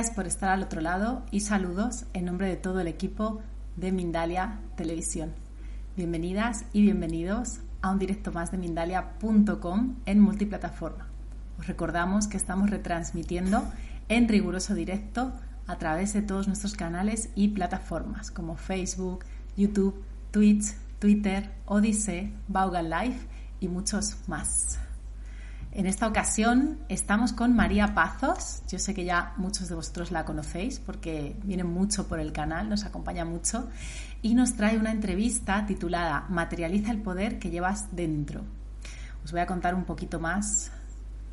Gracias por estar al otro lado y saludos en nombre de todo el equipo de Mindalia Televisión. Bienvenidas y bienvenidos a un directo más de Mindalia.com en multiplataforma. Os recordamos que estamos retransmitiendo en riguroso directo a través de todos nuestros canales y plataformas como Facebook, YouTube, Twitch, Twitter, Odyssey, Vaughan Live y muchos más. En esta ocasión estamos con María Pazos. Yo sé que ya muchos de vosotros la conocéis porque viene mucho por el canal, nos acompaña mucho y nos trae una entrevista titulada Materializa el poder que llevas dentro. Os voy a contar un poquito más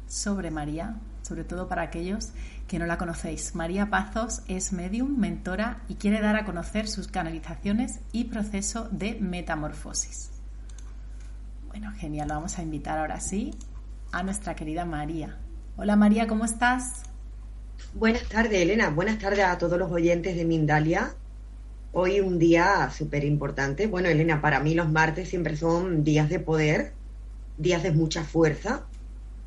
sobre María, sobre todo para aquellos que no la conocéis. María Pazos es medium, mentora y quiere dar a conocer sus canalizaciones y proceso de metamorfosis. Bueno, genial, lo vamos a invitar ahora sí a nuestra querida María. Hola María, ¿cómo estás? Buenas tardes, Elena. Buenas tardes a todos los oyentes de Mindalia. Hoy un día súper importante. Bueno, Elena, para mí los martes siempre son días de poder, días de mucha fuerza.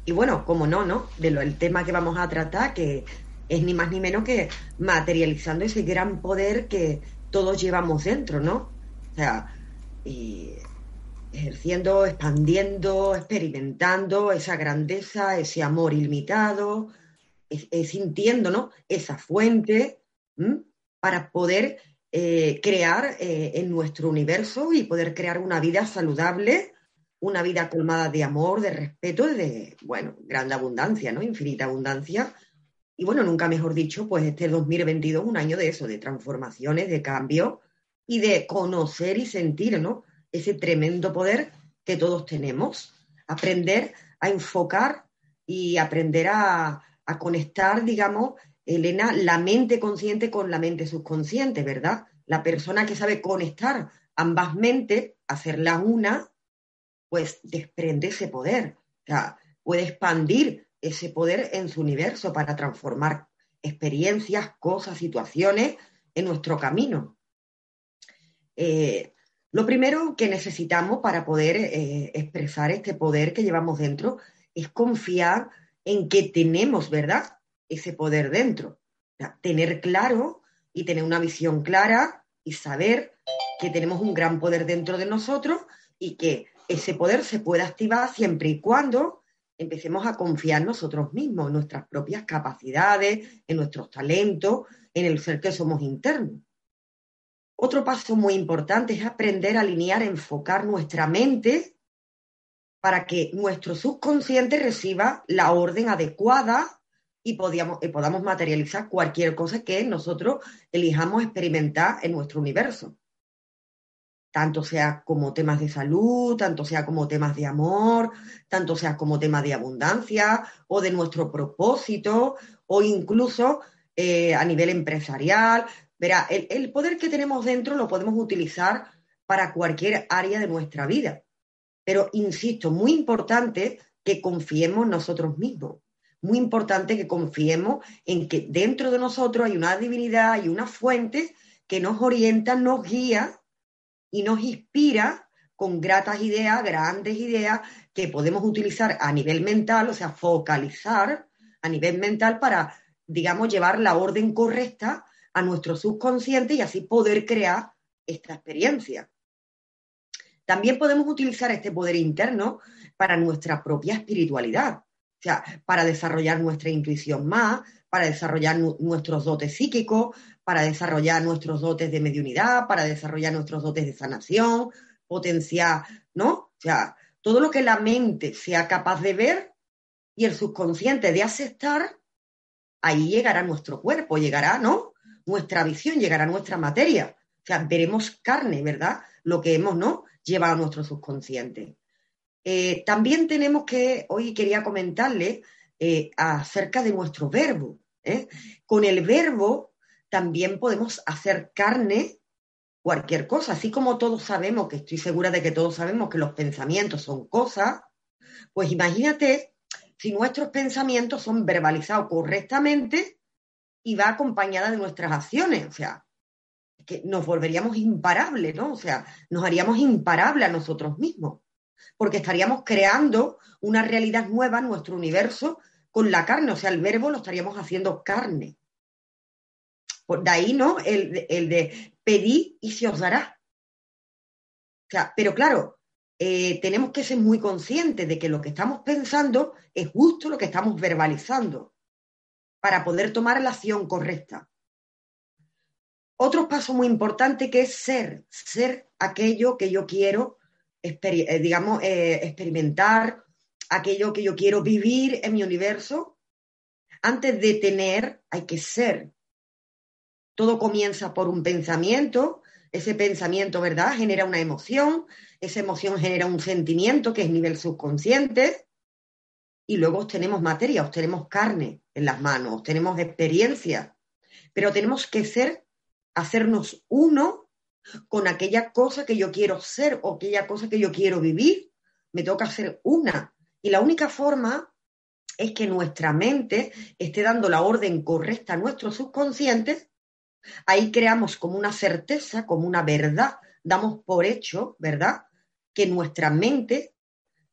Y bueno, como no, ¿no? De lo, el tema que vamos a tratar, que es ni más ni menos que materializando ese gran poder que todos llevamos dentro, ¿no? O sea, y ejerciendo, expandiendo, experimentando esa grandeza, ese amor ilimitado, sintiendo ¿no? esa fuente para poder eh, crear eh, en nuestro universo y poder crear una vida saludable, una vida colmada de amor, de respeto de, bueno, gran abundancia, ¿no? Infinita abundancia. Y bueno, nunca mejor dicho, pues este 2022 un año de eso, de transformaciones, de cambio y de conocer y sentir, ¿no? Ese tremendo poder que todos tenemos. Aprender a enfocar y aprender a, conectar, digamos, Elena, la mente consciente con la mente subconsciente, ¿verdad? La persona que sabe conectar ambas mentes, hacerla una, pues desprende ese poder. O sea, puede expandir ese poder en su universo para transformar experiencias, cosas, situaciones en nuestro camino. Eh, lo primero que necesitamos para poder eh, expresar este poder que llevamos dentro es confiar en que tenemos, ¿verdad? Ese poder dentro. tener claro y tener una visión clara y saber que tenemos un gran poder dentro de nosotros y que ese poder se puede activar siempre y cuando empecemos a confiar nosotros mismos, en nuestras propias capacidades, en nuestros talentos, en el ser que somos internos. Otro paso muy importante es aprender a alinear, enfocar nuestra mente para que nuestro subconsciente reciba la orden adecuada y, podamos materializar cualquier cosa que nosotros elijamos experimentar en nuestro universo. Tanto sea como temas de salud, tanto sea como temas de amor, tanto sea como temas de abundancia o de nuestro propósito o incluso eh, a nivel empresarial, Verá, el, poder que tenemos dentro lo podemos utilizar para cualquier área de nuestra vida. Pero, insisto, muy importante que confiemos nosotros mismos. Muy importante que confiemos en que dentro de nosotros hay una divinidad, y una fuente que nos orienta, nos guía y nos inspira con gratas ideas, grandes ideas que podemos utilizar a nivel mental, o sea, focalizar a nivel mental para, digamos, llevar la orden correcta a nuestro subconsciente y así poder crear esta experiencia. También podemos utilizar este poder interno para nuestra propia espiritualidad, o sea, para desarrollar nuestra intuición más, para desarrollar nuestros dotes psíquicos, para desarrollar nuestros dotes de mediunidad, para desarrollar nuestros dotes de sanación, potenciar, ¿no? O sea, todo lo que la mente sea capaz de ver y el subconsciente de aceptar, ahí llegará nuestro cuerpo, llegará, ¿no? Nuestra visión, llegará a nuestra materia. O sea, veremos carne, ¿verdad? Lo que hemos, ¿no? Llevado a nuestro subconsciente. Eh, también tenemos que, hoy quería comentarle eh, acerca de nuestro verbo. ¿eh? Con el verbo también podemos hacer carne cualquier cosa, así como todos sabemos, que estoy segura de que todos sabemos que los pensamientos son cosas, pues imagínate si nuestros pensamientos son verbalizados correctamente, y va acompañada de nuestras acciones, o sea, que nos volveríamos imparables, ¿no? O sea, nos haríamos imparables a nosotros mismos, porque estaríamos creando una realidad nueva en nuestro universo con la carne, o sea, el verbo lo estaríamos haciendo carne. Por de ahí, ¿no? El, el de pedir y se os dará. O sea, pero claro, eh, tenemos que ser muy conscientes de que lo que estamos pensando es justo lo que estamos verbalizando para poder tomar la acción correcta. Otro paso muy importante que es ser, ser aquello que yo quiero, eh, digamos, eh, experimentar, aquello que yo quiero vivir en mi universo. Antes de tener, hay que ser. Todo comienza por un pensamiento, ese pensamiento, ¿verdad? Genera una emoción, esa emoción genera un sentimiento que es nivel subconsciente, y luego obtenemos materia, obtenemos carne en las manos, obtenemos experiencia, pero tenemos que ser, hacernos uno con aquella cosa que yo quiero ser o aquella cosa que yo quiero vivir. Me toca ser una. Y la única forma es que nuestra mente esté dando la orden correcta a nuestro subconsciente. Ahí creamos como una certeza, como una verdad, damos por hecho, ¿verdad? Que nuestra mente,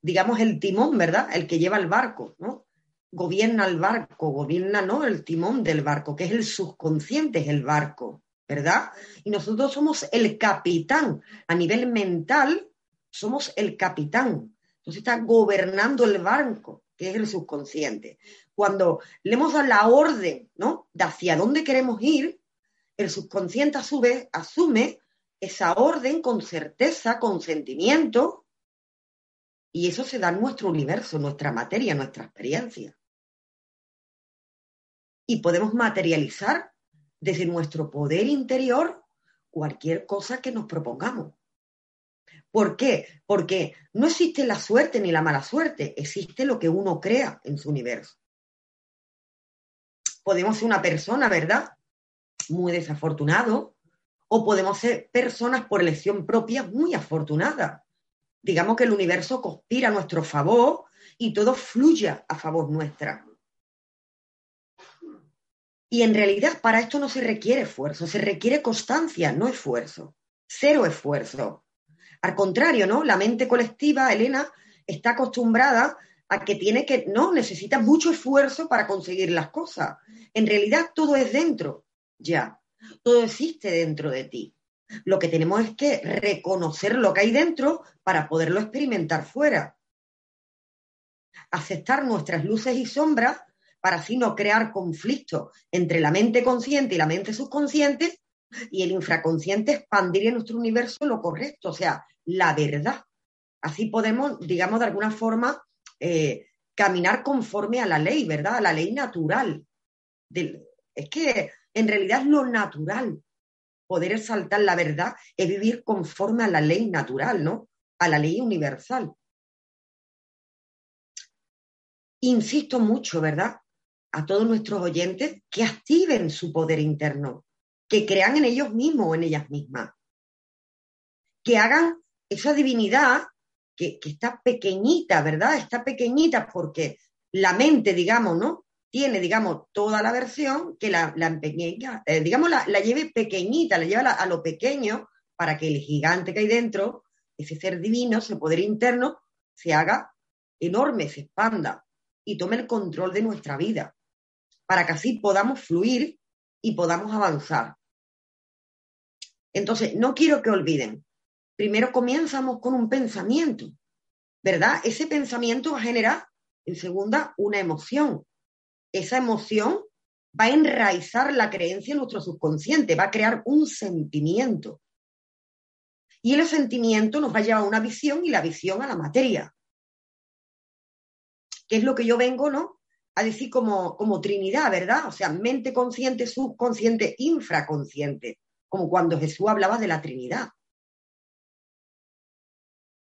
digamos el timón, ¿verdad? El que lleva el barco, ¿no? Gobierna el barco, gobierna, ¿no? El timón del barco, que es el subconsciente, es el barco. ¿verdad? Y nosotros somos el capitán. A nivel mental, somos el capitán. Entonces está gobernando el barco, que es el subconsciente. Cuando le hemos dado la orden, ¿no? De hacia dónde queremos ir, el subconsciente a su vez asume esa orden con certeza, con sentimiento, y eso se da en nuestro universo, nuestra materia, nuestra experiencia. Y podemos materializar desde nuestro poder interior cualquier cosa que nos propongamos. ¿Por qué? Porque no existe la suerte ni la mala suerte, existe lo que uno crea en su universo. Podemos ser una persona, ¿verdad? Muy desafortunado, o podemos ser personas por elección propia muy afortunadas. Digamos que el universo conspira a nuestro favor y todo fluya a favor nuestra. Y en realidad para esto no se requiere esfuerzo, se requiere constancia, no esfuerzo. Cero esfuerzo. Al contrario, ¿no? La mente colectiva, Elena, está acostumbrada a que tiene que, no, necesita mucho esfuerzo para conseguir las cosas. En realidad todo es dentro, ya. Todo existe dentro de ti. Lo que tenemos es que reconocer lo que hay dentro para poderlo experimentar fuera. Aceptar nuestras luces y sombras para así no crear conflicto entre la mente consciente y la mente subconsciente y el infraconsciente expandir en nuestro universo lo correcto, o sea, la verdad. Así podemos, digamos, de alguna forma, eh, caminar conforme a la ley, ¿verdad? A la ley natural. es que en realidad es lo natural. Poder exaltar la verdad es vivir conforme a la ley natural, ¿no? A la ley universal. Insisto mucho, ¿verdad? a todos nuestros oyentes que activen su poder interno, que crean en ellos mismos o en ellas mismas, que hagan esa divinidad que, está pequeñita, ¿verdad? Está pequeñita porque la mente, digamos, ¿no? Tiene, digamos, toda la versión que la, la eh, digamos, la, lleve pequeñita, la lleva a lo pequeño para que el gigante que hay dentro, ese ser divino, ese poder interno, se haga enorme, se expanda y tome el control de nuestra vida para que así podamos fluir y podamos avanzar. Entonces, no quiero que olviden, primero comenzamos con un pensamiento, ¿verdad? Ese pensamiento va a generar, en segunda, una emoción. Esa emoción va a enraizar la creencia en nuestro subconsciente, va a crear un sentimiento. Y el sentimiento nos va a llevar a una visión y la visión a la materia. ¿Qué es lo que yo vengo, no? a decir como, como Trinidad, ¿verdad? O sea, mente consciente, subconsciente, infraconsciente, como cuando Jesús hablaba de la Trinidad.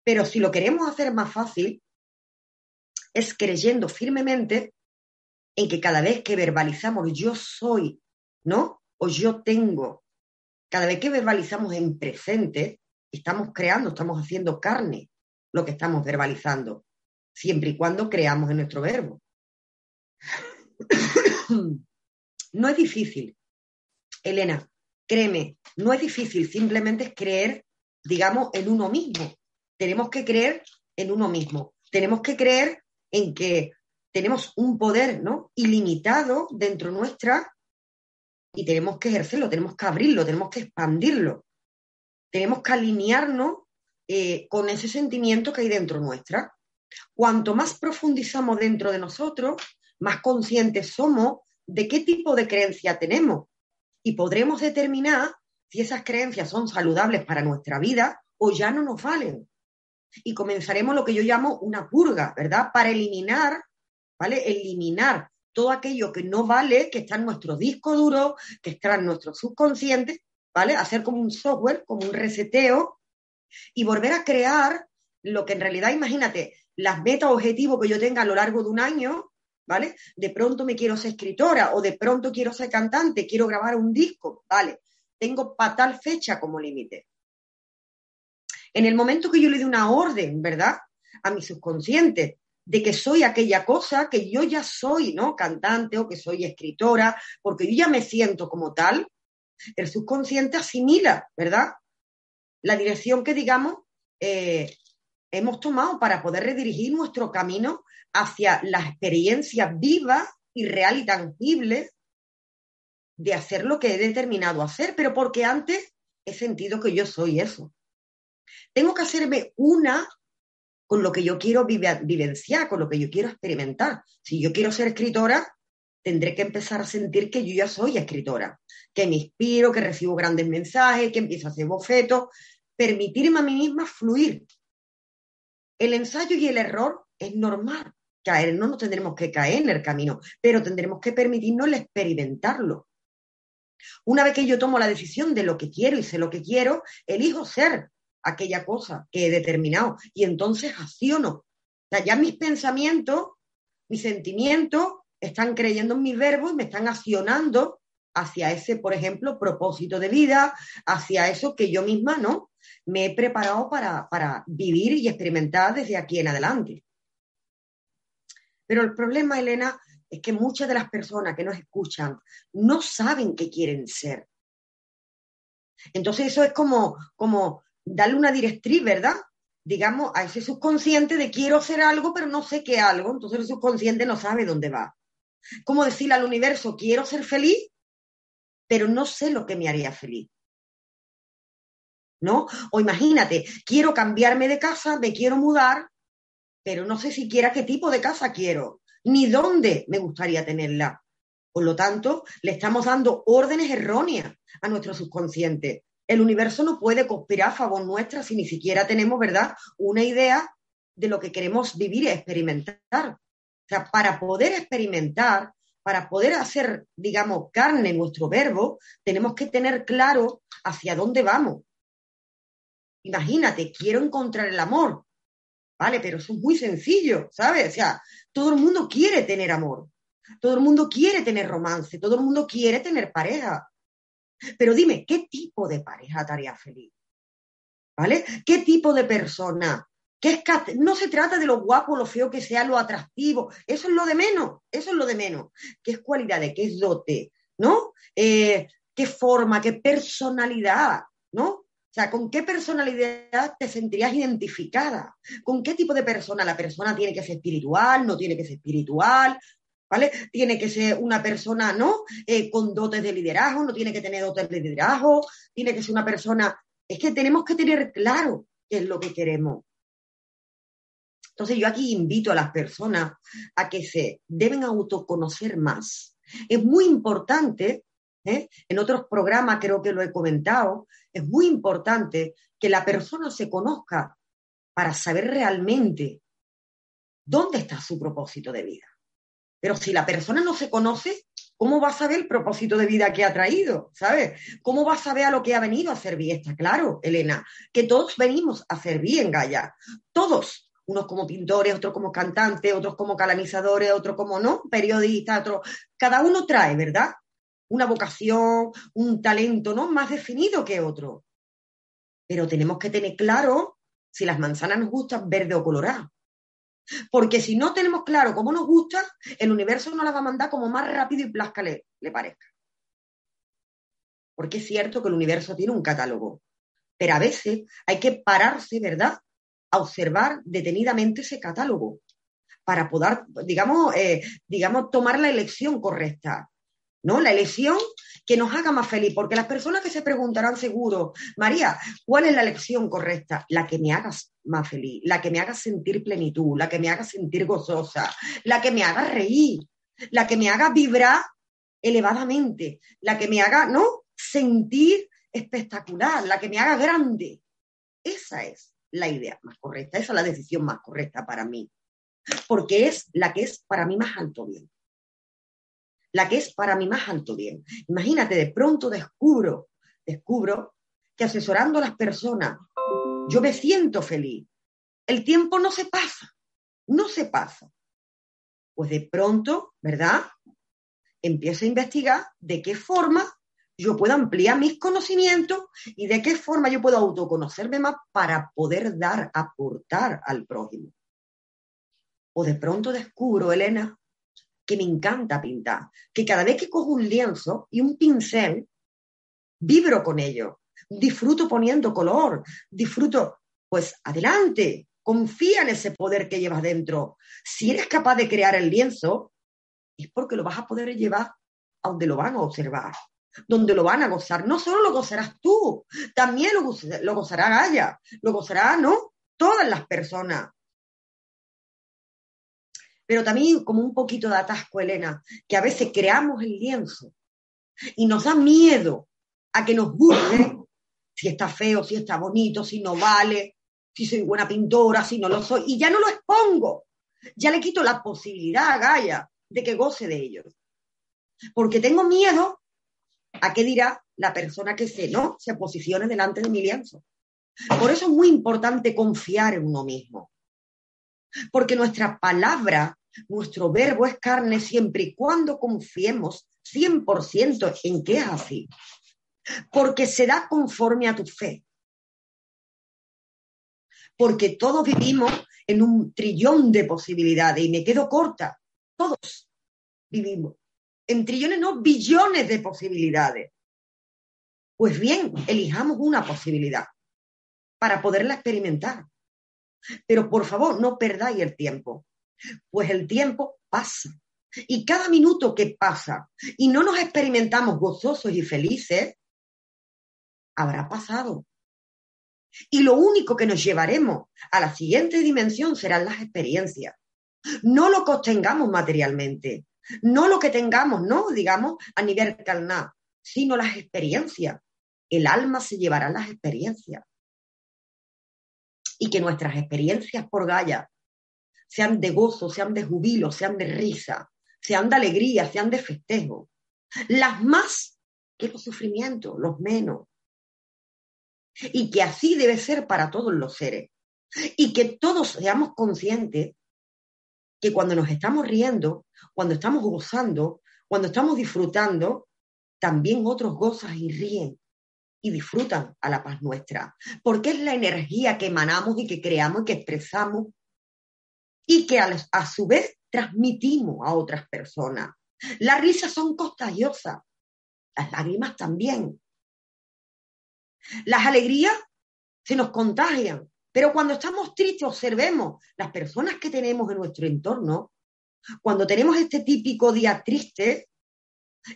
Pero si lo queremos hacer más fácil, es creyendo firmemente en que cada vez que verbalizamos yo soy, ¿no? O yo tengo, cada vez que verbalizamos en presente, estamos creando, estamos haciendo carne lo que estamos verbalizando, siempre y cuando creamos en nuestro verbo. no es difícil, Elena, créeme, no es difícil, simplemente es creer, digamos, en uno mismo. Tenemos que creer en uno mismo. Tenemos que creer en que tenemos un poder ¿no? ilimitado dentro nuestra y tenemos que ejercerlo, tenemos que abrirlo, tenemos que expandirlo. Tenemos que alinearnos eh, con ese sentimiento que hay dentro nuestra. Cuanto más profundizamos dentro de nosotros, más conscientes somos de qué tipo de creencia tenemos y podremos determinar si esas creencias son saludables para nuestra vida o ya no nos valen. Y comenzaremos lo que yo llamo una purga, ¿verdad? Para eliminar, ¿vale? Eliminar todo aquello que no vale, que está en nuestro disco duro, que está en nuestro subconsciente, ¿vale? Hacer como un software, como un reseteo y volver a crear lo que en realidad, imagínate, las metas objetivos que yo tenga a lo largo de un año, ¿vale? De pronto me quiero ser escritora o de pronto quiero ser cantante, quiero grabar un disco, ¿vale? Tengo para tal fecha como límite. En el momento que yo le doy una orden, ¿verdad? A mi subconsciente de que soy aquella cosa, que yo ya soy, ¿no? Cantante o que soy escritora, porque yo ya me siento como tal, el subconsciente asimila, ¿verdad? La dirección que, digamos, eh, hemos tomado para poder redirigir nuestro camino hacia la experiencia viva y real y tangible de hacer lo que he determinado hacer, pero porque antes he sentido que yo soy eso. Tengo que hacerme una con lo que yo quiero vivenciar, con lo que yo quiero experimentar. Si yo quiero ser escritora, tendré que empezar a sentir que yo ya soy escritora, que me inspiro, que recibo grandes mensajes, que empiezo a hacer bofetos, permitirme a mí misma fluir. El ensayo y el error es normal. Caer, no nos tendremos que caer en el camino, pero tendremos que permitirnos el experimentarlo. Una vez que yo tomo la decisión de lo que quiero y sé lo que quiero, elijo ser aquella cosa que he determinado y entonces acciono. Ya mis pensamientos, mis sentimientos están creyendo en mis verbos y me están accionando hacia ese, por ejemplo, propósito de vida, hacia eso que yo misma, ¿no? Me he preparado para, para vivir y experimentar desde aquí en adelante. Pero el problema, Elena, es que muchas de las personas que nos escuchan no saben qué quieren ser. Entonces eso es como, como darle una directriz, ¿verdad? Digamos, a ese subconsciente de quiero ser algo, pero no sé qué algo. Entonces el subconsciente no sabe dónde va. Como decirle al universo, quiero ser feliz, pero no sé lo que me haría feliz. ¿No? O imagínate, quiero cambiarme de casa, me quiero mudar, pero no sé siquiera qué tipo de casa quiero, ni dónde me gustaría tenerla. Por lo tanto, le estamos dando órdenes erróneas a nuestro subconsciente. El universo no puede conspirar a favor nuestra si ni siquiera tenemos, ¿verdad?, una idea de lo que queremos vivir y experimentar. O sea, para poder experimentar, para poder hacer, digamos, carne nuestro verbo, tenemos que tener claro hacia dónde vamos. Imagínate, quiero encontrar el amor. Vale, pero eso es muy sencillo, ¿sabes? O sea, todo el mundo quiere tener amor. Todo el mundo quiere tener romance. Todo el mundo quiere tener pareja. Pero dime, ¿qué tipo de pareja te haría feliz? ¿Vale? ¿Qué tipo de persona? ¿Qué es no se trata de lo guapo, lo feo que sea, lo atractivo. Eso es lo de menos. Eso es lo de menos. ¿Qué es cualidades? ¿Qué es dote? ¿No? Eh, ¿Qué forma? ¿Qué personalidad? ¿No? O sea, ¿con qué personalidad te sentirías identificada? ¿Con qué tipo de persona? La persona tiene que ser espiritual, no tiene que ser espiritual, ¿vale? Tiene que ser una persona, ¿no? Eh, con dotes de liderazgo, no tiene que tener dotes de liderazgo, tiene que ser una persona... Es que tenemos que tener claro qué es lo que queremos. Entonces yo aquí invito a las personas a que se deben autoconocer más. Es muy importante, ¿eh? en otros programas creo que lo he comentado, es muy importante que la persona se conozca para saber realmente dónde está su propósito de vida. Pero si la persona no se conoce, ¿cómo va a saber el propósito de vida que ha traído? ¿Sabes? ¿Cómo va a saber a lo que ha venido a servir? Está claro, Elena, que todos venimos a servir en Gaia. Todos. Unos como pintores, otros como cantantes, otros como canalizadores, otros como no, periodistas, otros. Cada uno trae, ¿verdad? Una vocación, un talento, ¿no? Más definido que otro. Pero tenemos que tener claro si las manzanas nos gustan verde o colorada. Porque si no tenemos claro cómo nos gusta, el universo nos la va a mandar como más rápido y plasca le, parezca. Porque es cierto que el universo tiene un catálogo, pero a veces hay que pararse, ¿verdad?, a observar detenidamente ese catálogo para poder, digamos, eh, digamos, tomar la elección correcta. ¿No? La elección que nos haga más feliz, porque las personas que se preguntarán seguro, María, ¿cuál es la elección correcta? La que me haga más feliz, la que me haga sentir plenitud, la que me haga sentir gozosa, la que me haga reír, la que me haga vibrar elevadamente, la que me haga, ¿no? Sentir espectacular, la que me haga grande. Esa es la idea más correcta, esa es la decisión más correcta para mí, porque es la que es para mí más alto bien la que es para mí más alto bien. Imagínate, de pronto descubro, descubro que asesorando a las personas, yo me siento feliz. El tiempo no se pasa, no se pasa. Pues de pronto, ¿verdad? Empiezo a investigar de qué forma yo puedo ampliar mis conocimientos y de qué forma yo puedo autoconocerme más para poder dar, aportar al prójimo. O de pronto descubro, Elena, que me encanta pintar, que cada vez que cojo un lienzo y un pincel, vibro con ello, disfruto poniendo color, disfruto, pues adelante, confía en ese poder que llevas dentro. Si eres capaz de crear el lienzo, es porque lo vas a poder llevar a donde lo van a observar, donde lo van a gozar. No solo lo gozarás tú, también lo, lo gozará Gaia, lo gozará, ¿no? Todas las personas pero también como un poquito de atasco, Elena, que a veces creamos el lienzo y nos da miedo a que nos guste si está feo, si está bonito, si no vale, si soy buena pintora, si no lo soy, y ya no lo expongo, ya le quito la posibilidad a Gaia de que goce de ellos. Porque tengo miedo a qué dirá la persona que se, ¿no? se posicione delante de mi lienzo. Por eso es muy importante confiar en uno mismo porque nuestra palabra, nuestro verbo es carne siempre y cuando confiemos 100% en que es así, porque será conforme a tu fe. Porque todos vivimos en un trillón de posibilidades y me quedo corta. Todos vivimos en trillones, no billones de posibilidades. Pues bien, elijamos una posibilidad para poderla experimentar. Pero por favor, no perdáis el tiempo, pues el tiempo pasa. Y cada minuto que pasa y no nos experimentamos gozosos y felices, habrá pasado. Y lo único que nos llevaremos a la siguiente dimensión serán las experiencias. No lo que obtengamos materialmente, no lo que tengamos, no, digamos, a nivel carnal, sino las experiencias. El alma se llevará las experiencias y que nuestras experiencias por Gaia sean de gozo, sean de jubilo, sean de risa, sean de alegría, sean de festejo. Las más que los sufrimientos, los menos. Y que así debe ser para todos los seres. Y que todos seamos conscientes que cuando nos estamos riendo, cuando estamos gozando, cuando estamos disfrutando, también otros gozan y ríen y disfrutan a la paz nuestra, porque es la energía que emanamos y que creamos y que expresamos y que a, su vez transmitimos a otras personas. Las risas son contagiosas, las lágrimas también. Las alegrías se nos contagian, pero cuando estamos tristes observemos las personas que tenemos en nuestro entorno, cuando tenemos este típico día triste,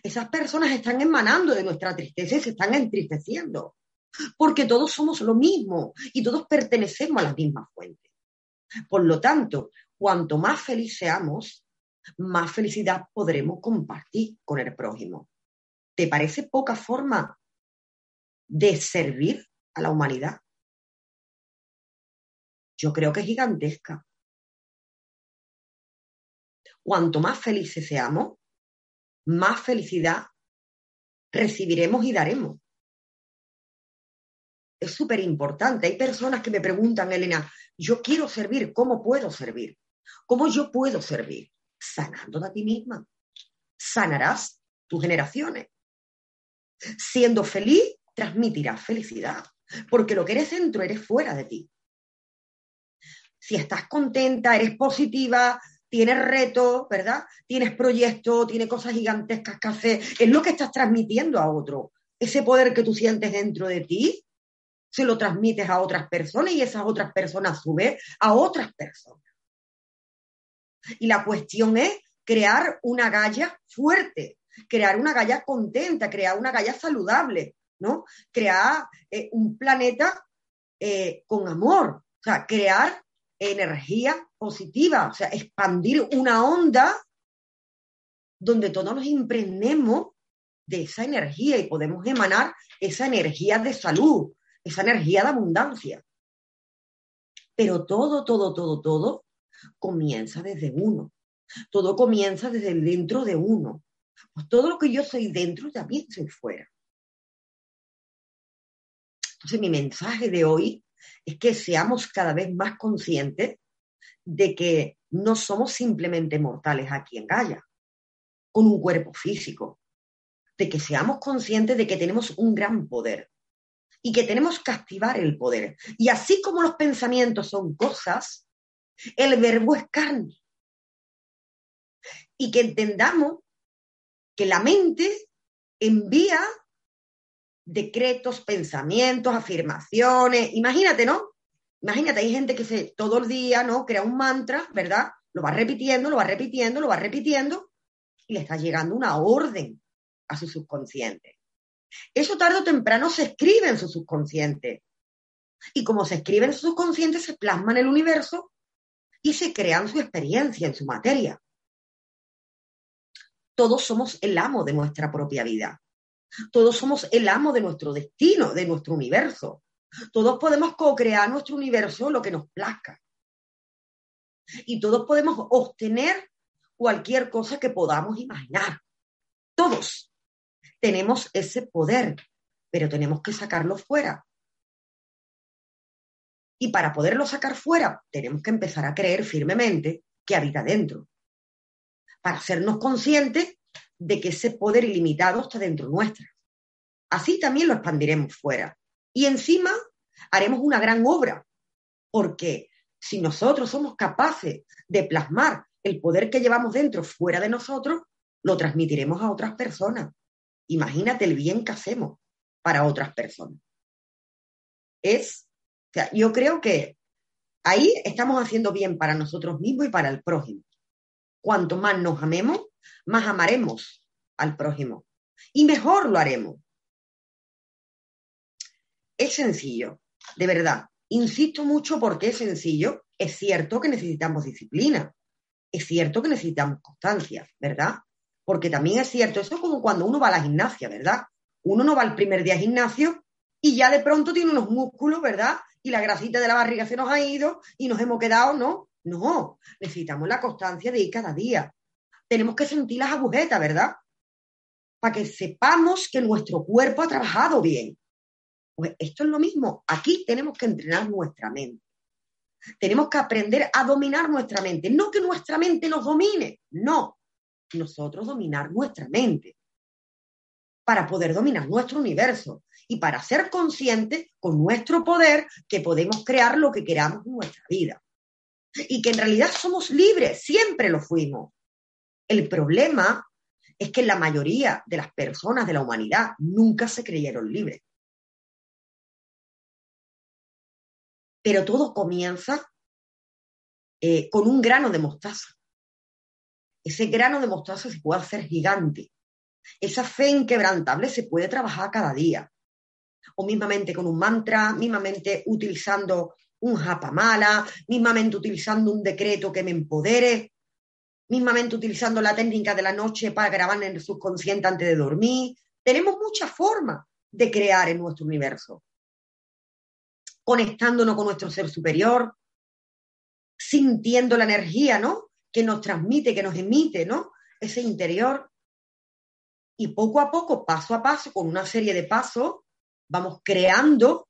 esas personas están emanando de nuestra tristeza y se están entristeciendo, porque todos somos lo mismo y todos pertenecemos a la misma fuente. Por lo tanto, cuanto más feliz seamos, más felicidad podremos compartir con el prójimo. ¿Te parece poca forma de servir a la humanidad? Yo creo que es gigantesca. Cuanto más felices seamos, más felicidad recibiremos y daremos. Es súper importante. Hay personas que me preguntan, Elena, yo quiero servir, ¿cómo puedo servir? ¿Cómo yo puedo servir? Sanando a ti misma. Sanarás tus generaciones. Siendo feliz, transmitirás felicidad, porque lo que eres dentro eres fuera de ti. Si estás contenta, eres positiva, tienes retos, ¿verdad? Tienes proyectos, tienes cosas gigantescas que hacer. Es lo que estás transmitiendo a otro. Ese poder que tú sientes dentro de ti, se lo transmites a otras personas y esas otras personas a su vez a otras personas. Y la cuestión es crear una galla fuerte, crear una Gaia contenta, crear una Gaia saludable, ¿no? Crear eh, un planeta eh, con amor, o sea, crear energía positiva, o sea, expandir una onda donde todos nos impregnemos de esa energía y podemos emanar esa energía de salud, esa energía de abundancia. Pero todo, todo, todo, todo comienza desde uno. Todo comienza desde dentro de uno. Pues todo lo que yo soy dentro también soy fuera. Entonces mi mensaje de hoy es que seamos cada vez más conscientes de que no somos simplemente mortales aquí en Gaia, con un cuerpo físico, de que seamos conscientes de que tenemos un gran poder y que tenemos que activar el poder. Y así como los pensamientos son cosas, el verbo es carne. Y que entendamos que la mente envía decretos, pensamientos, afirmaciones. Imagínate, ¿no? Imagínate, hay gente que se, todo el día, ¿no? Crea un mantra, ¿verdad? Lo va repitiendo, lo va repitiendo, lo va repitiendo y le está llegando una orden a su subconsciente. Eso tarde o temprano se escribe en su subconsciente. Y como se escribe en su subconsciente, se plasma en el universo y se crean su experiencia en su materia. Todos somos el amo de nuestra propia vida. Todos somos el amo de nuestro destino, de nuestro universo. Todos podemos co-crear nuestro universo lo que nos plazca. Y todos podemos obtener cualquier cosa que podamos imaginar. Todos tenemos ese poder, pero tenemos que sacarlo fuera. Y para poderlo sacar fuera, tenemos que empezar a creer firmemente que habita dentro. Para hacernos conscientes de que ese poder ilimitado está dentro nuestra. Así también lo expandiremos fuera. Y encima haremos una gran obra, porque si nosotros somos capaces de plasmar el poder que llevamos dentro fuera de nosotros, lo transmitiremos a otras personas. Imagínate el bien que hacemos para otras personas. Es, o sea, yo creo que ahí estamos haciendo bien para nosotros mismos y para el prójimo. Cuanto más nos amemos, más amaremos al prójimo y mejor lo haremos. Es sencillo, de verdad. Insisto mucho porque es sencillo. Es cierto que necesitamos disciplina. Es cierto que necesitamos constancia, ¿verdad? Porque también es cierto, eso es como cuando uno va a la gimnasia, ¿verdad? Uno no va el primer día al gimnasio y ya de pronto tiene unos músculos, ¿verdad? Y la grasita de la barriga se nos ha ido y nos hemos quedado, ¿no? No, necesitamos la constancia de ir cada día tenemos que sentir las agujetas, ¿verdad? Para que sepamos que nuestro cuerpo ha trabajado bien. Pues esto es lo mismo. Aquí tenemos que entrenar nuestra mente. Tenemos que aprender a dominar nuestra mente. No que nuestra mente nos domine, no. Nosotros dominar nuestra mente para poder dominar nuestro universo y para ser conscientes con nuestro poder que podemos crear lo que queramos en nuestra vida. Y que en realidad somos libres, siempre lo fuimos. El problema es que la mayoría de las personas de la humanidad nunca se creyeron libres. Pero todo comienza eh, con un grano de mostaza. Ese grano de mostaza se puede hacer gigante. Esa fe inquebrantable se puede trabajar cada día. O mismamente con un mantra, mismamente utilizando un japamala, mismamente utilizando un decreto que me empodere, mismamente utilizando la técnica de la noche para grabar en el subconsciente antes de dormir. Tenemos muchas formas de crear en nuestro universo. Conectándonos con nuestro ser superior, sintiendo la energía, ¿no? Que nos transmite, que nos emite, ¿no? Ese interior. Y poco a poco, paso a paso, con una serie de pasos, vamos creando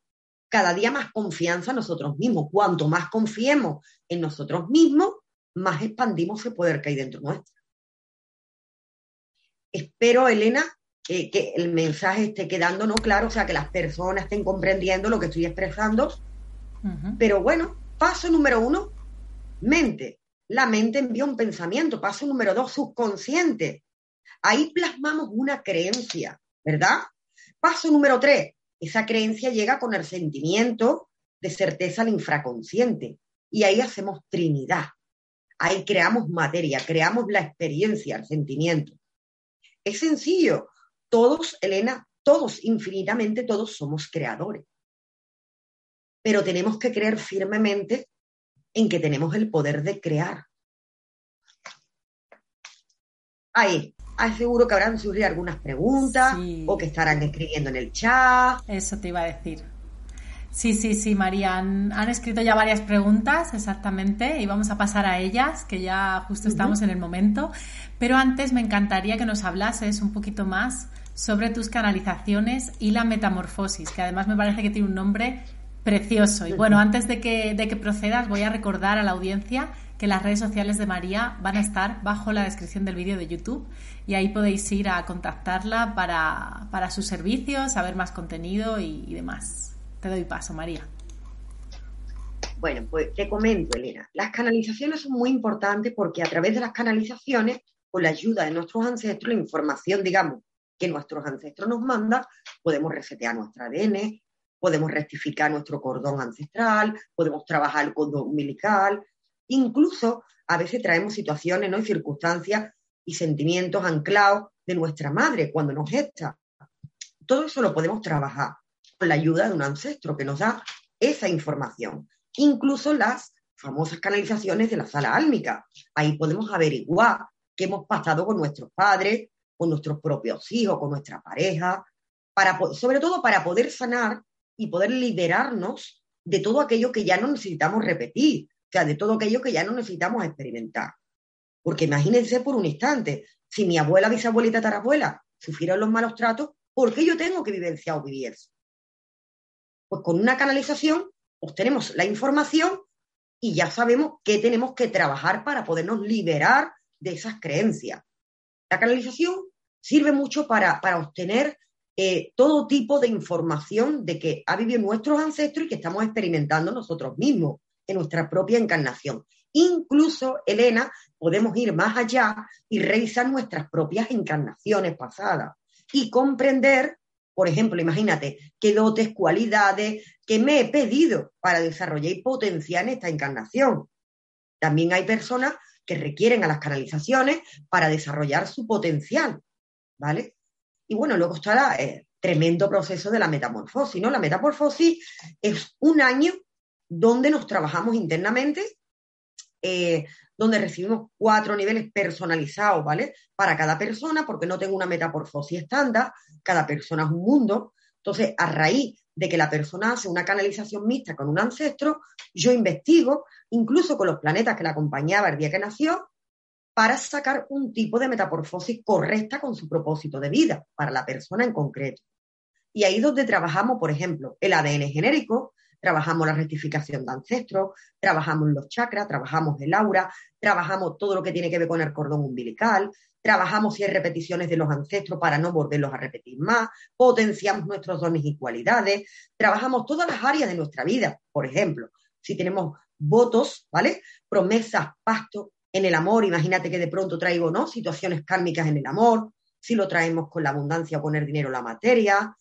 cada día más confianza en nosotros mismos. Cuanto más confiemos en nosotros mismos, más expandimos ese poder que hay dentro nuestro. Espero, Elena, que, el mensaje esté quedando no claro, o sea, que las personas estén comprendiendo lo que estoy expresando. Pero bueno, paso número uno, mente. La mente envía un pensamiento. Paso número dos, subconsciente. Ahí plasmamos una creencia, ¿verdad? Paso número tres, esa creencia llega con el sentimiento de certeza al infraconsciente. Y ahí hacemos Trinidad. Ahí creamos materia, creamos la experiencia, el sentimiento. Es sencillo. Todos, Elena, todos, infinitamente todos somos creadores. Pero tenemos que creer firmemente en que tenemos el poder de crear. Ahí, seguro que habrán surgido algunas preguntas o que estarán escribiendo en el chat. Eso te iba a decir. Sí, sí, sí, María. Han, escrito ya varias preguntas, exactamente, y vamos a pasar a ellas, que ya justo estamos en el momento. Pero antes me encantaría que nos hablases un poquito más sobre tus canalizaciones y la metamorfosis, que además me parece que tiene un nombre precioso. Y bueno, antes de que, de que procedas, voy a recordar a la audiencia que las redes sociales de María van a estar bajo la descripción del vídeo de YouTube y ahí podéis ir a contactarla para, sus servicios, saber más contenido y, demás. Te doy paso, María. Bueno, pues te comento, Elena. Las canalizaciones son muy importantes porque a través de las canalizaciones, con la ayuda de nuestros ancestros, la información, digamos, que nuestros ancestros nos mandan, podemos resetear nuestro ADN, podemos rectificar nuestro cordón ancestral, podemos trabajar el cordón umbilical, Incluso a veces traemos situaciones ¿no? y circunstancias y sentimientos anclados de nuestra madre cuando nos gesta. Todo eso lo podemos trabajar con la ayuda de un ancestro que nos da esa información. Incluso las famosas canalizaciones de la sala álmica. Ahí podemos averiguar qué hemos pasado con nuestros padres, con nuestros propios hijos, con nuestra pareja, para, sobre todo para poder sanar y poder liberarnos de todo aquello que ya no necesitamos repetir, o sea, de todo aquello que ya no necesitamos experimentar. Porque imagínense por un instante, si mi abuela, bisabuelita, tarabuela sufrieron los malos tratos, ¿por qué yo tengo que vivenciar o vivir eso? Pues con una canalización obtenemos la información y ya sabemos qué tenemos que trabajar para podernos liberar de esas creencias. La canalización sirve mucho para, obtener eh, todo tipo de información de que ha vivido nuestros ancestros y que estamos experimentando nosotros mismos en nuestra propia encarnación. Incluso, Elena, podemos ir más allá y revisar nuestras propias encarnaciones pasadas y comprender, por ejemplo, imagínate, qué dotes, cualidades que me he pedido para desarrollar y potenciar en esta encarnación. También hay personas que requieren a las canalizaciones para desarrollar su potencial, ¿vale? Y bueno, luego está el eh, tremendo proceso de la metamorfosis, ¿no? La metamorfosis es un año donde nos trabajamos internamente, eh, donde recibimos cuatro niveles personalizados, ¿vale? Para cada persona, porque no tengo una metamorfosis estándar, cada persona es un mundo. Entonces, a raíz de que la persona hace una canalización mixta con un ancestro, yo investigo, incluso con los planetas que la acompañaba el día que nació, para sacar un tipo de metamorfosis correcta con su propósito de vida, para la persona en concreto. Y ahí es donde trabajamos, por ejemplo, el ADN genérico, trabajamos la rectificación de ancestros, trabajamos los chakras, trabajamos el aura, trabajamos todo lo que tiene que ver con el cordón umbilical, trabajamos si hay repeticiones de los ancestros para no volverlos a repetir más, potenciamos nuestros dones y cualidades, trabajamos todas las áreas de nuestra vida, por ejemplo, si tenemos votos, ¿vale? Promesas, pactos en el amor, imagínate que de pronto traigo, ¿no? Situaciones kármicas en el amor, si lo traemos con la abundancia, poner dinero en la materia.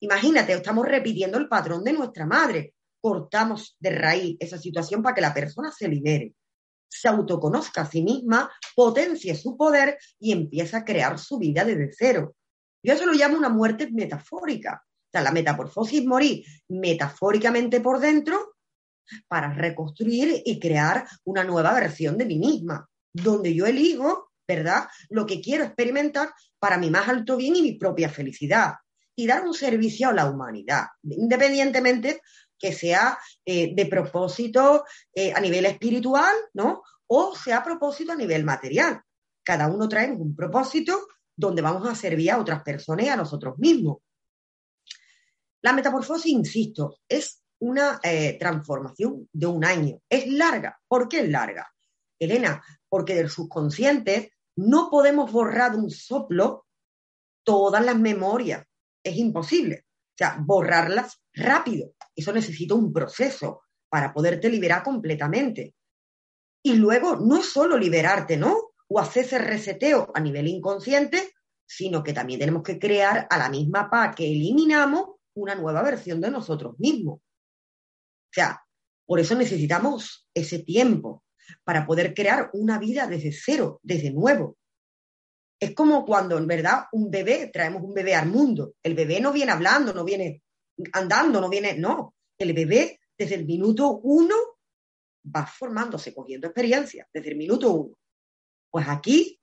Imagínate, estamos repitiendo el patrón de nuestra madre cortamos de raíz esa situación para que la persona se libere, se autoconozca a sí misma, potencie su poder y empiece a crear su vida desde cero. Yo eso lo llamo una muerte metafórica. O sea, la metamorfosis morir metafóricamente por dentro para reconstruir y crear una nueva versión de mí misma, donde yo elijo, ¿verdad?, lo que quiero experimentar para mi más alto bien y mi propia felicidad y dar un servicio a la humanidad, independientemente que sea eh, de propósito eh, a nivel espiritual, ¿no? O sea a propósito a nivel material. Cada uno trae un propósito donde vamos a servir a otras personas y a nosotros mismos. La metamorfosis, insisto, es una eh, transformación de un año. Es larga. ¿Por qué es larga? Elena, porque del subconsciente no podemos borrar de un soplo todas las memorias. Es imposible. O sea, borrarlas rápido. Eso necesita un proceso para poderte liberar completamente. Y luego no es solo liberarte, ¿no? O hacer ese reseteo a nivel inconsciente, sino que también tenemos que crear a la misma paz que eliminamos una nueva versión de nosotros mismos. O sea, por eso necesitamos ese tiempo para poder crear una vida desde cero, desde nuevo. Es como cuando, en verdad, un bebé, traemos un bebé al mundo. El bebé no viene hablando, no viene andando, no viene, no. El bebé, desde el minuto uno, va formándose, cogiendo experiencia, desde el minuto uno. Pues aquí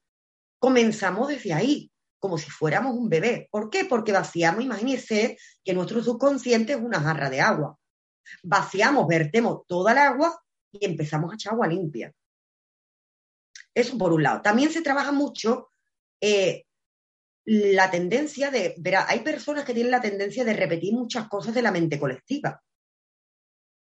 comenzamos desde ahí, como si fuéramos un bebé. ¿Por qué? Porque vaciamos, imagínense que nuestro subconsciente es una jarra de agua. Vaciamos, vertemos toda el agua y empezamos a echar agua limpia. Eso por un lado. También se trabaja mucho eh, la tendencia de, verá, hay personas que tienen la tendencia de repetir muchas cosas de la mente colectiva.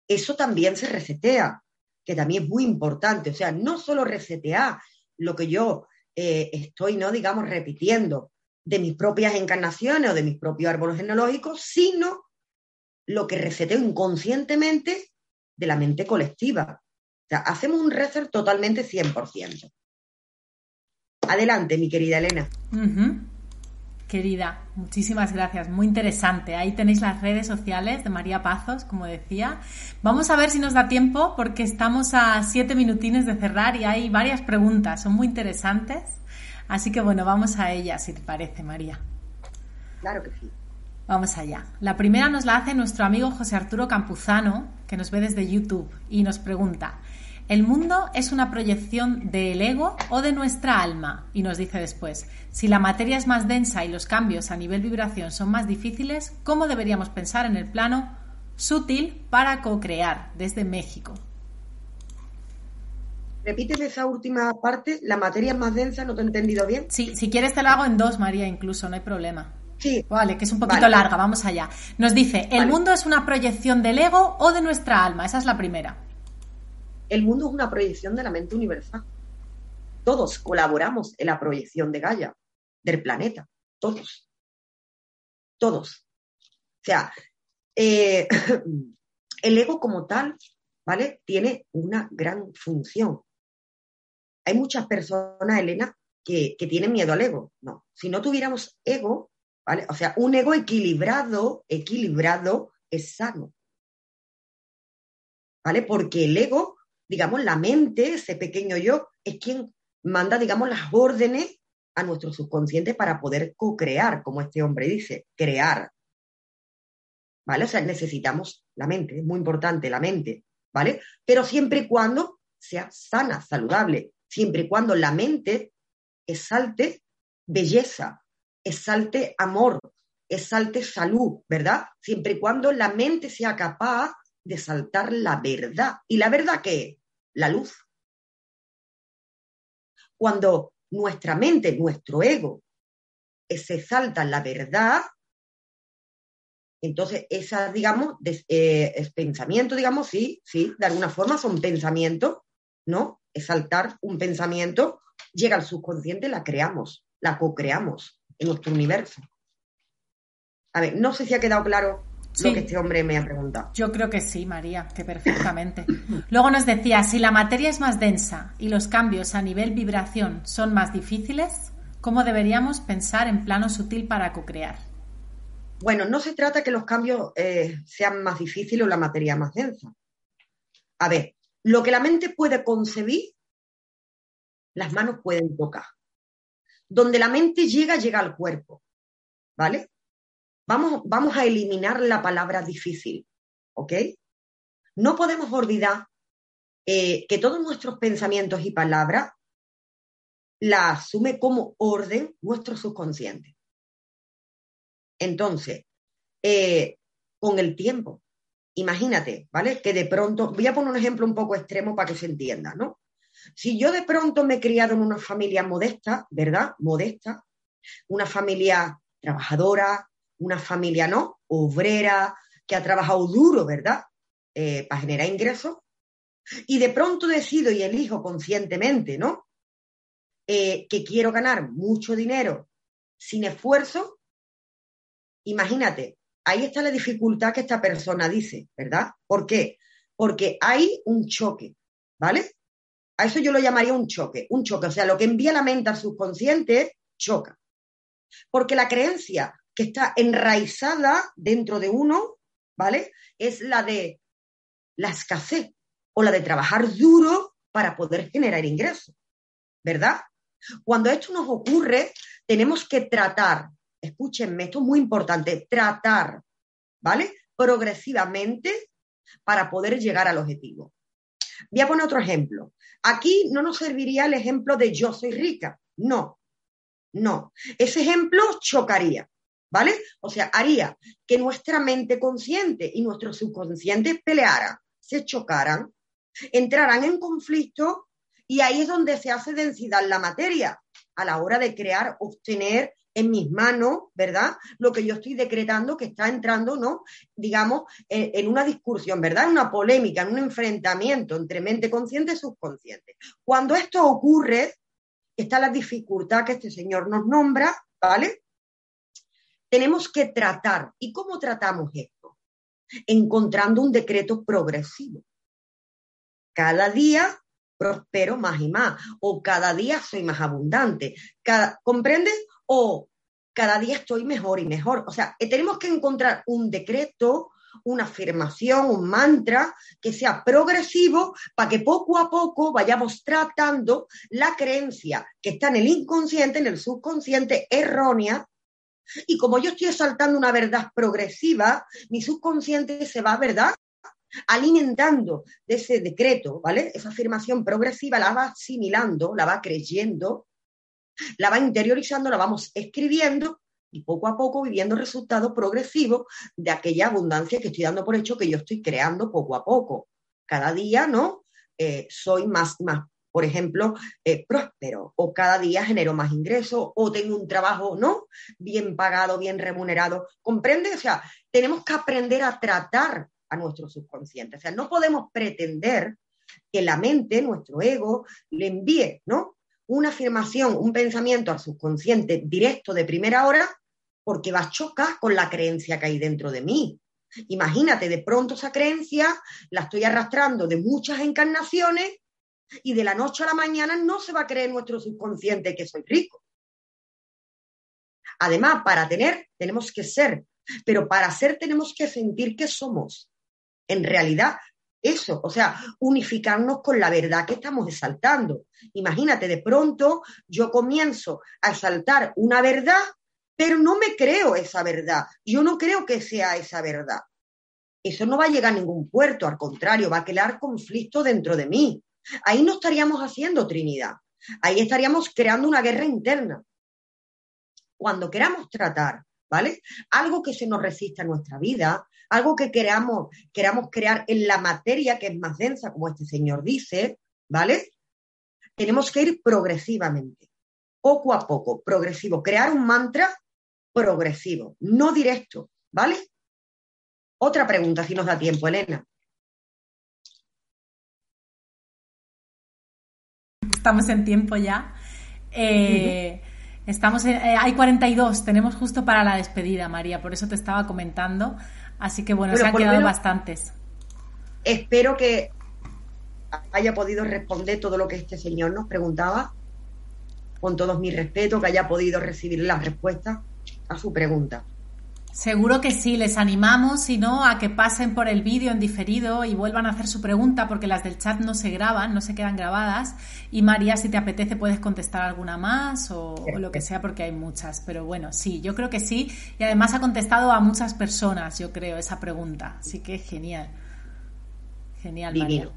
Eso también se resetea, que también es muy importante. O sea, no solo resetear lo que yo eh, estoy, ¿no? Digamos, repitiendo de mis propias encarnaciones o de mis propios árboles genealógicos, sino lo que reseteo inconscientemente de la mente colectiva. O sea, hacemos un reset totalmente 100%. Adelante, mi querida Elena. Querida, muchísimas gracias, muy interesante. Ahí tenéis las redes sociales de María Pazos, como decía. Vamos a ver si nos da tiempo porque estamos a siete minutines de cerrar y hay varias preguntas, son muy interesantes. Así que bueno, vamos a ellas, si te parece, María. Claro que sí. Vamos allá. La primera nos la hace nuestro amigo José Arturo Campuzano, que nos ve desde YouTube, y nos pregunta, ¿el mundo es una proyección del ego o de nuestra alma? Y nos dice después, si la materia es más densa y los cambios a nivel vibración son más difíciles, ¿cómo deberíamos pensar en el plano sutil para co-crear desde México? Repíteme esa última parte, la materia es más densa, no te he entendido bien. Sí, si quieres te lo hago en dos, María, incluso, no hay problema. Sí. Vale, que es un poquito larga, vamos allá. Nos dice, ¿el mundo es una proyección del ego o de nuestra alma? Esa es la primera. El mundo es una proyección de la mente universal. Todos colaboramos en la proyección de Gaia, del planeta, todos. Todos. O sea, eh, el ego como tal, ¿vale? Tiene una gran función. Hay muchas personas, Elena, que, que tienen miedo al ego. No, si no tuviéramos ego, o sea, un ego equilibrado, equilibrado es sano. ¿Vale? Porque el ego, digamos, la mente, ese pequeño yo, es quien manda, digamos, las órdenes a nuestro subconsciente para poder co-crear, como este hombre dice, crear. ¿Vale? O sea, necesitamos la mente, es muy importante la mente, ¿vale? Pero siempre y cuando sea sana, saludable, siempre y cuando la mente exalte belleza, exalte amor, exalte salud, ¿verdad? Siempre y cuando la mente sea capaz de saltar la verdad. ¿Y la verdad qué? La luz. Cuando nuestra mente, nuestro ego, se salta la verdad, entonces esa, digamos, eh, es pensamiento, digamos, sí, sí, de alguna forma son pensamientos, ¿no? Exaltar un pensamiento, llega al subconsciente, la creamos, la co-creamos en nuestro universo. A ver, no sé si ha quedado claro lo que este hombre me ha preguntado. Yo creo que sí, María, que perfectamente. Luego nos decía, si la materia es más densa y los cambios a nivel vibración son más difíciles, ¿cómo deberíamos pensar en plano sutil para co-crear? Bueno, no se trata que los cambios eh, sean más difíciles o la materia más densa. A ver, lo que la mente puede concebir, las manos pueden tocar donde la mente llega, llega al cuerpo. ¿Vale? Vamos, vamos a eliminar la palabra difícil. ¿Ok? No podemos olvidar eh, que todos nuestros pensamientos y palabras la asume como orden nuestro subconsciente. Entonces, eh, con el tiempo, imagínate, ¿vale? Que de pronto, voy a poner un ejemplo un poco extremo para que se entienda, ¿no? Si yo de pronto me he criado en una familia modesta, ¿verdad? Modesta, una familia trabajadora, una familia, ¿no? Obrera, que ha trabajado duro, ¿verdad? Eh, para generar ingresos, y de pronto decido y elijo conscientemente, ¿no? Eh, que quiero ganar mucho dinero sin esfuerzo, imagínate, ahí está la dificultad que esta persona dice, ¿verdad? ¿Por qué? Porque hay un choque, ¿vale? A eso yo lo llamaría un choque, un choque, o sea, lo que envía la mente al subconsciente choca. Porque la creencia que está enraizada dentro de uno, ¿vale? Es la de la escasez o la de trabajar duro para poder generar ingresos, ¿verdad? Cuando esto nos ocurre, tenemos que tratar, escúchenme, esto es muy importante, tratar, ¿vale? Progresivamente para poder llegar al objetivo. Voy a poner otro ejemplo. Aquí no nos serviría el ejemplo de yo soy rica, no, no. Ese ejemplo chocaría, ¿vale? O sea, haría que nuestra mente consciente y nuestro subconsciente pelearan, se chocaran, entraran en conflicto y ahí es donde se hace densidad la materia a la hora de crear, obtener en mis manos, ¿verdad? Lo que yo estoy decretando que está entrando, ¿no? Digamos, en, una discusión, ¿verdad? En una polémica, en un enfrentamiento entre mente consciente y subconsciente. Cuando esto ocurre, está la dificultad que este señor nos nombra, ¿vale? Tenemos que tratar. ¿Y cómo tratamos esto? Encontrando un decreto progresivo. Cada día prospero más y más, o cada día soy más abundante. ¿Comprendes? O cada día estoy mejor y mejor. O sea, eh, tenemos que encontrar un decreto, una afirmación, un mantra que sea progresivo para que poco a poco vayamos tratando la creencia que está en el inconsciente, en el subconsciente errónea. Y como yo estoy exaltando una verdad progresiva, mi subconsciente se va, ¿verdad? alimentando de ese decreto, ¿vale? Esa afirmación progresiva la va asimilando, la va creyendo, la va interiorizando, la vamos escribiendo y poco a poco viviendo resultados progresivos de aquella abundancia que estoy dando por hecho que yo estoy creando poco a poco. Cada día, ¿no? Eh, soy más, más, por ejemplo, eh, próspero, o cada día genero más ingresos, o tengo un trabajo, ¿no? Bien pagado, bien remunerado. ¿Comprende? O sea, tenemos que aprender a tratar a nuestro subconsciente. O sea, no podemos pretender que la mente, nuestro ego, le envíe, ¿no? Una afirmación, un pensamiento al subconsciente directo de primera hora, porque va a chocar con la creencia que hay dentro de mí. Imagínate, de pronto esa creencia la estoy arrastrando de muchas encarnaciones y de la noche a la mañana no se va a creer nuestro subconsciente que soy rico. Además, para tener tenemos que ser, pero para ser tenemos que sentir que somos. En realidad, eso, o sea, unificarnos con la verdad que estamos exaltando. Imagínate, de pronto yo comienzo a exaltar una verdad, pero no me creo esa verdad. Yo no creo que sea esa verdad. Eso no va a llegar a ningún puerto, al contrario, va a crear conflicto dentro de mí. Ahí no estaríamos haciendo Trinidad. Ahí estaríamos creando una guerra interna. Cuando queramos tratar, ¿vale? Algo que se nos resiste a nuestra vida, algo que queramos, queramos crear en la materia que es más densa, como este señor dice, ¿vale? Tenemos que ir progresivamente, poco a poco, progresivo, crear un mantra progresivo, no directo, ¿vale? Otra pregunta, si nos da tiempo, Elena. Estamos en tiempo ya. Eh, estamos en, eh, hay 42, tenemos justo para la despedida, María, por eso te estaba comentando. Así que bueno, se han quedado bastantes. Espero que haya podido responder todo lo que este señor nos preguntaba, con todos mis respetos, que haya podido recibir la respuesta a su pregunta. Seguro que sí, les animamos, si no, a que pasen por el vídeo en diferido y vuelvan a hacer su pregunta, porque las del chat no se graban, no se quedan grabadas. Y María, si te apetece, puedes contestar alguna más o, lo que sea, porque hay muchas. Pero bueno, sí, yo creo que sí. Y además ha contestado a muchas personas, yo creo, esa pregunta. Así que genial. Genial, María.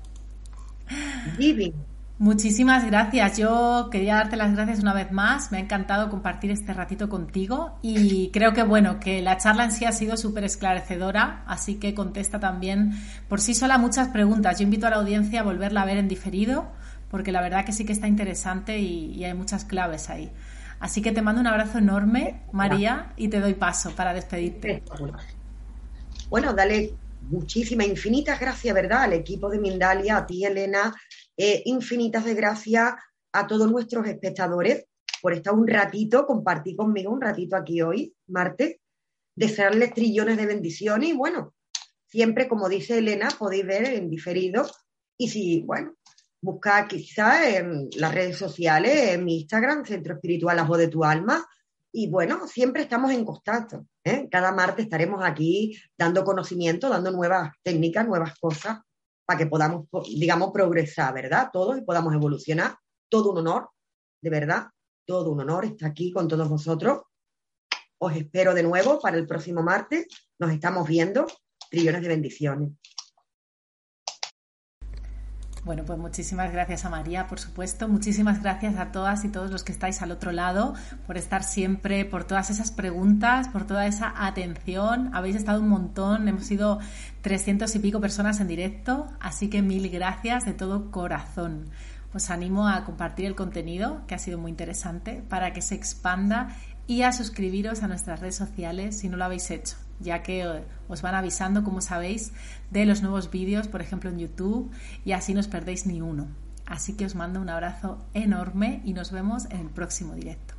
Muchísimas gracias. Yo quería darte las gracias una vez más. Me ha encantado compartir este ratito contigo y creo que bueno, que la charla en sí ha sido súper esclarecedora, así que contesta también por sí sola muchas preguntas. Yo invito a la audiencia a volverla a ver en diferido, porque la verdad que sí que está interesante y, hay muchas claves ahí. Así que te mando un abrazo enorme, María, y te doy paso para despedirte. Bueno, dale muchísimas, infinitas gracias, ¿verdad? Al equipo de Mindalia, a ti, Elena, eh, infinitas gracias a todos nuestros espectadores por estar un ratito, compartir conmigo un ratito aquí hoy, martes, desearles trillones de bendiciones y bueno, siempre, como dice Elena, podéis ver en diferido y si, bueno, busca quizá en las redes sociales, en mi Instagram, Centro Espiritual La Voz de tu Alma, y bueno, siempre estamos en contacto. ¿eh? Cada martes estaremos aquí dando conocimiento, dando nuevas técnicas, nuevas cosas para que podamos, digamos, progresar, ¿verdad? Todos y podamos evolucionar. Todo un honor, de verdad. todo un honor estar aquí con todos vosotros. Os espero de nuevo para el próximo martes. Nos estamos viendo. Trillones de bendiciones. Bueno, pues muchísimas gracias a María, por supuesto. Muchísimas gracias a todas y todos los que estáis al otro lado por estar siempre, por todas esas preguntas, por toda esa atención. Habéis estado un montón, hemos sido 300 y pico personas en directo, así que mil gracias de todo corazón. Os animo a compartir el contenido, que ha sido muy interesante, para que se expanda y a suscribiros a nuestras redes sociales si no lo habéis hecho, ya que eh, os van avisando, como sabéis, de los nuevos vídeos, por ejemplo en YouTube, y así no os perdéis ni uno. Así que os mando un abrazo enorme y nos vemos en el próximo directo.